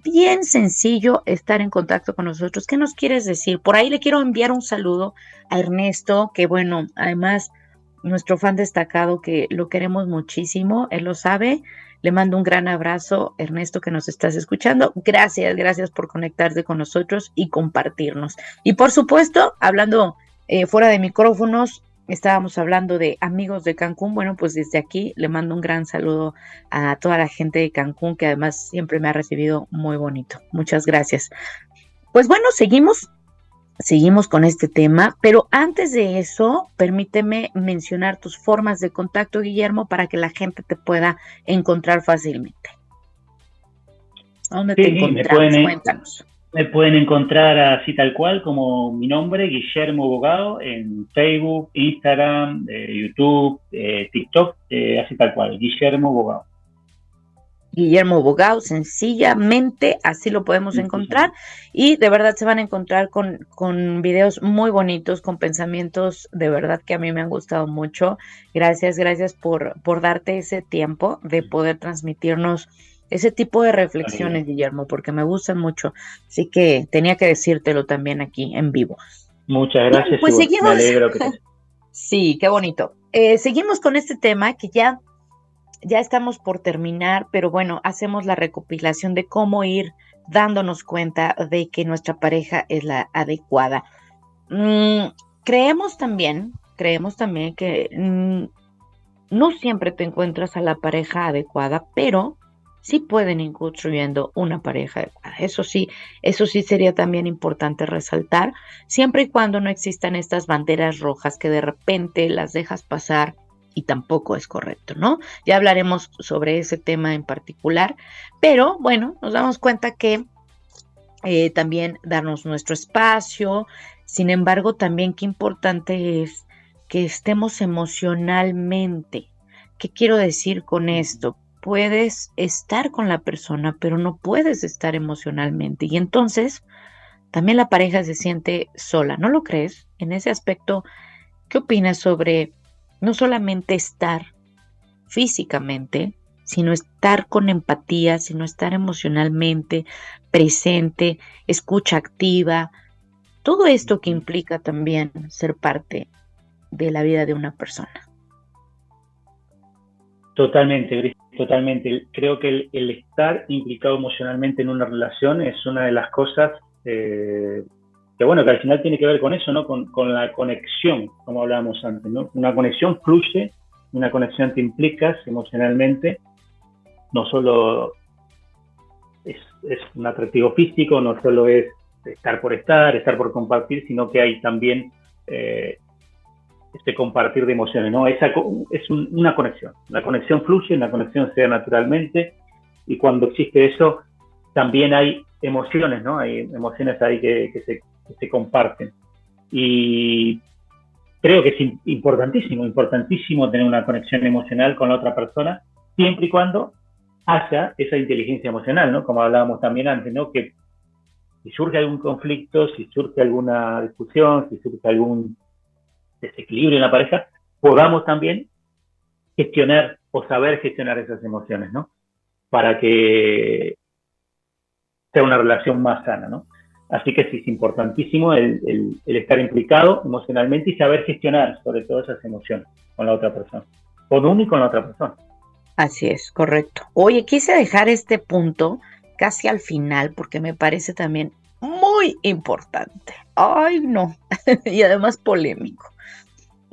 bien sencillo estar en contacto con nosotros. ¿Qué nos quieres decir? Por ahí le quiero enviar un saludo a Ernesto, que bueno, además nuestro fan destacado que lo queremos muchísimo, él lo sabe. Le mando un gran abrazo, Ernesto, que nos estás escuchando. Gracias, gracias por conectarte con nosotros y compartirnos. Y por supuesto, hablando eh, fuera de micrófonos, estábamos hablando de amigos de Cancún. Bueno, pues desde aquí le mando un gran saludo a toda la gente de Cancún, que además siempre me ha recibido muy bonito. Muchas gracias. Pues bueno, seguimos seguimos con este tema, pero antes de eso, permíteme mencionar tus formas de contacto, Guillermo, para que la gente te pueda encontrar fácilmente. ¿Dónde te encontramos? Cuéntanos. Me pueden encontrar así tal cual como mi nombre, Guillermo Bogado, en Facebook, Instagram, eh, YouTube, eh, TikTok, eh, así tal cual, Guillermo Bogado. Guillermo Bogao, sencillamente así lo podemos encontrar y de verdad se van a encontrar con, con videos muy bonitos, con pensamientos de verdad que a mí me han gustado mucho. Gracias, gracias por, por darte ese tiempo de poder transmitirnos ese tipo de reflexiones, Guillermo, porque me gustan mucho. Así que tenía que decírtelo también aquí en vivo. Muchas gracias. pues seguimos. sí, qué bonito. Eh, seguimos con este tema que ya ya estamos por terminar, pero bueno, hacemos la recopilación de cómo ir dándonos cuenta de que nuestra pareja es la adecuada. Mm, creemos también, creemos también que mm, no siempre te encuentras a la pareja adecuada, pero sí pueden ir construyendo una pareja adecuada. Eso sí, eso sí sería también importante resaltar, siempre y cuando no existan estas banderas rojas que de repente las dejas pasar y tampoco es correcto, ¿no? Ya hablaremos sobre ese tema en particular, pero bueno, nos damos cuenta que eh, también darnos nuestro espacio, sin embargo, también qué importante es que estemos emocionalmente. ¿Qué quiero decir con esto? Puedes estar con la persona, pero no puedes estar emocionalmente. Y entonces, también la pareja se siente sola, ¿no lo crees? En ese aspecto, ¿qué opinas sobre no solamente estar físicamente, sino estar con empatía, sino estar emocionalmente presente, escucha activa, Todo esto que implica también ser parte de la vida de una persona. Totalmente, totalmente. Creo que el, estar implicado emocionalmente en una relación es una de las cosas eh, que, bueno, que al final tiene que ver con eso, ¿no? Con, la conexión, como hablábamos antes, ¿no? Una conexión fluye, una conexión te implicas emocionalmente, no solo es, un atractivo físico, no solo es estar por estar, estar por compartir, sino que hay también eh, este compartir de emociones, ¿no? Esa, es una conexión. La conexión fluye, la conexión se da naturalmente y cuando existe eso también hay emociones, ¿no? Hay emociones ahí que, se, se, comparten. Y creo que es importantísimo, importantísimo tener una conexión emocional con la otra persona, siempre y cuando haya esa inteligencia emocional, ¿no? Como hablábamos también antes, ¿no? Que si surge algún conflicto, si surge alguna discusión, si surge algún desequilibrio en la pareja, podamos también gestionar o saber gestionar esas emociones, ¿no? Para que sea una relación más sana, ¿no? Así que sí, es importantísimo el, estar implicado emocionalmente y saber gestionar sobre todo esas emociones con la otra persona, con uno y con la otra persona. Así es, correcto. Oye, quise dejar este punto casi al final porque me parece también muy importante. Ay, no. y además polémico.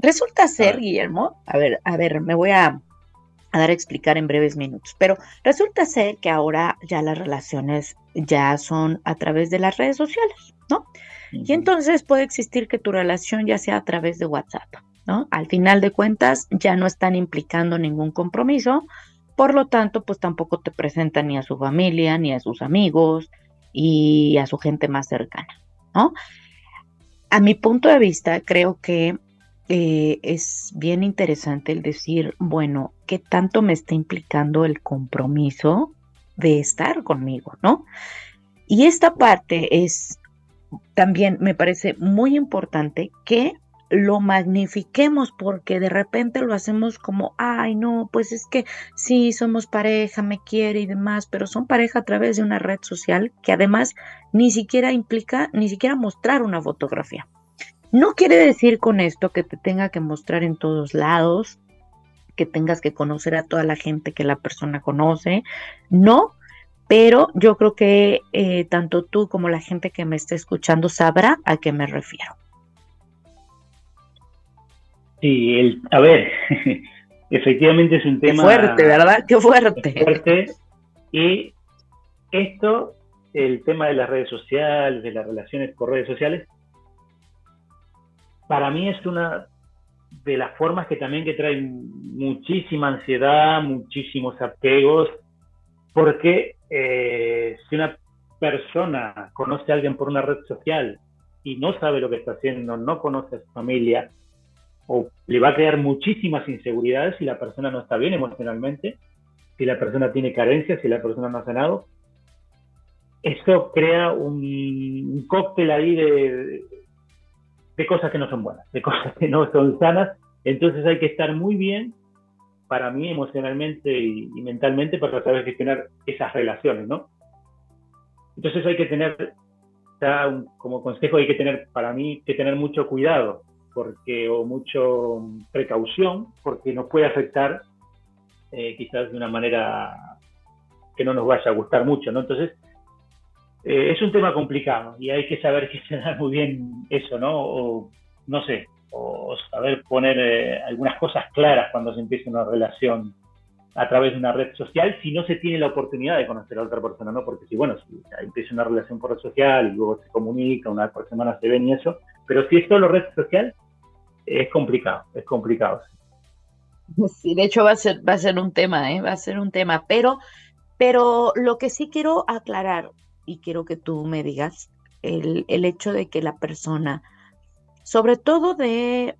Resulta ser, Guillermo, a ver, a ver, me voy a, dar a explicar en breves minutos, pero resulta ser que ahora ya las relaciones ya son a través de las redes sociales, ¿no? Y entonces puede existir que tu relación ya sea a través de WhatsApp, ¿no? Al final de cuentas ya no están implicando ningún compromiso, por lo tanto, pues tampoco te presentan ni a su familia, ni a sus amigos y a su gente más cercana, ¿no? A mi punto de vista, creo que eh, es bien interesante el decir, bueno, ¿qué tanto me está implicando el compromiso de estar conmigo, no? Y esta parte es también, me parece muy importante que lo magnifiquemos porque de repente lo hacemos como, ay, no, pues es que sí, somos pareja, me quiere y demás, pero son pareja a través de una red social que además ni siquiera implica, ni siquiera mostrar una fotografía. No quiere decir con esto que te tenga que mostrar en todos lados, que tengas que conocer a toda la gente que la persona conoce, no, pero yo creo que eh, tanto tú como la gente que me está escuchando sabrá a qué me refiero. Sí, el, a ver, efectivamente es un tema... fuerte, ¿verdad? Qué fuerte. Fuerte. Y esto, el tema de las redes sociales, de las relaciones por redes sociales, para mí es una de las formas que también que trae muchísima ansiedad, muchísimos apegos, porque eh, si una persona conoce a alguien por una red social y no sabe lo que está haciendo, no conoce a su familia, o le va a crear muchísimas inseguridades si la persona no está bien emocionalmente, si la persona tiene carencias, si la persona no ha sanado. Esto crea un cóctel ahí de, de cosas que no son buenas, de cosas que no son sanas. Entonces hay que estar muy bien, para mí emocionalmente y, mentalmente, para saber gestionar esas relaciones, ¿no? Entonces hay que tener, como consejo hay que tener, para mí, que tener mucho cuidado, porque, o mucho precaución, porque nos puede afectar eh, quizás de una manera que no nos vaya a gustar mucho, ¿no? Entonces, eh, es un tema complicado y hay que saber gestionar muy bien eso, ¿no? O, no sé, o saber poner eh, algunas cosas claras cuando se empieza una relación a través de una red social si no se tiene la oportunidad de conocer a otra persona, ¿no? Porque si, bueno, si empieza una relación por red social y luego se comunica, una vez por semana se ven y eso, pero si es solo red social, es complicado, es complicado. Sí, de hecho va a ser, va a ser un tema, ¿eh? Va a ser un tema, pero, pero lo que sí quiero aclarar, y quiero que tú me digas el, hecho de que la persona, sobre todo de,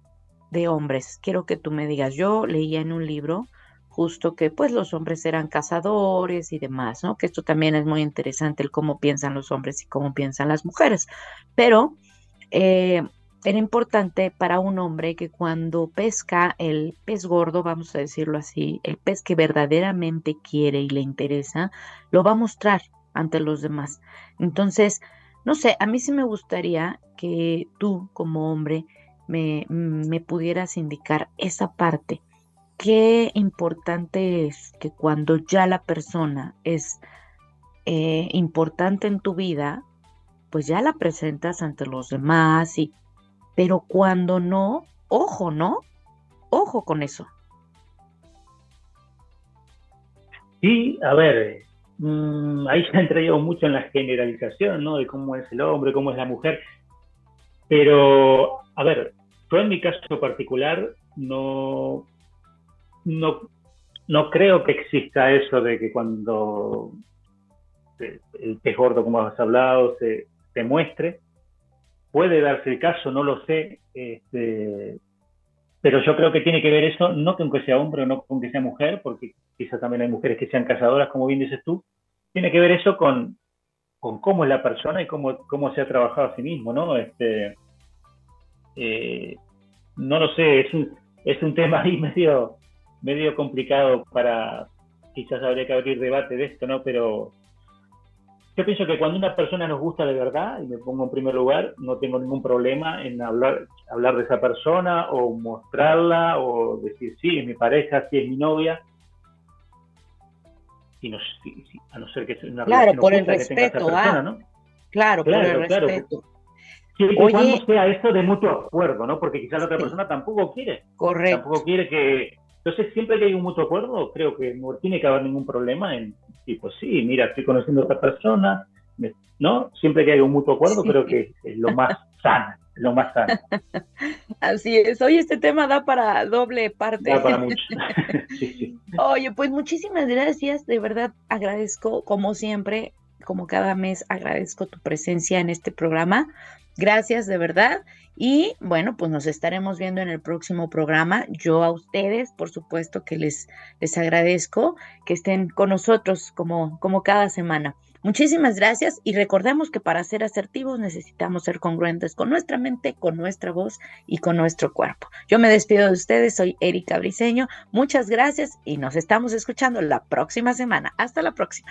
de hombres, quiero que tú me digas, yo leía en un libro justo que pues los hombres eran cazadores y demás, ¿no? Que esto también es muy interesante, el cómo piensan los hombres y cómo piensan las mujeres. Pero eh, era importante para un hombre que cuando pesca el pez gordo, vamos a decirlo así, el pez que verdaderamente quiere y le interesa, lo va a mostrar ante los demás. Entonces, no sé, a mí sí me gustaría que tú como hombre me, me pudieras indicar esa parte. Qué importante es que cuando ya la persona es eh, importante en tu vida, pues ya la presentas ante los demás, y, pero cuando no, ojo, ¿no? Ojo con eso. Sí, a ver, mmm, ahí se ha entrado mucho en la generalización, ¿no? De cómo es el hombre, cómo es la mujer. Pero, a ver, yo en mi caso particular no, no, no creo que exista eso de que cuando el pez gordo, como has hablado, se, se muestre. Puede darse el caso, no lo sé, este, pero yo creo que tiene que ver eso, no con que sea hombre o no con que sea mujer, porque quizás también hay mujeres que sean casadoras, como bien dices tú, tiene que ver eso con, con cómo es la persona y cómo, cómo se ha trabajado a sí mismo, ¿no? Este, eh, no lo sé, es un, es un tema ahí medio, medio complicado para, quizás habría que abrir debate de esto, ¿no? Pero yo pienso que cuando una persona nos gusta de verdad, y me pongo en primer lugar, no tengo ningún problema en hablar, hablar de esa persona o mostrarla o decir, sí, es mi pareja, sí, es mi novia. Y a no ser que sea una claro, por el respeto, persona, ¿no? Claro, por el respeto. Siempre Oye, cuando sea esto de mutuo acuerdo, ¿no? Porque quizás la otra persona tampoco quiere. Correcto. Tampoco quiere que, entonces, siempre que hay un mutuo acuerdo, creo que no tiene que haber ningún problema en, tipo, sí, mira, estoy conociendo a otra persona, ¿no? Siempre que hay un mutuo acuerdo, creo que es lo más sano, lo más sano. Así es. Hoy este tema da para doble parte. Da para mucho. Oye, pues muchísimas gracias. De verdad agradezco, como siempre, como cada mes, agradezco tu presencia en este programa. Gracias, de verdad. Y bueno, pues nos estaremos viendo en el próximo programa. Yo a ustedes, por supuesto que les, les agradezco que estén con nosotros como, como cada semana. Muchísimas gracias y recordemos que para ser asertivos necesitamos ser congruentes con nuestra mente, con nuestra voz y con nuestro cuerpo. Yo me despido de ustedes, soy Erika Briseño. Muchas gracias y nos estamos escuchando la próxima semana. Hasta la próxima.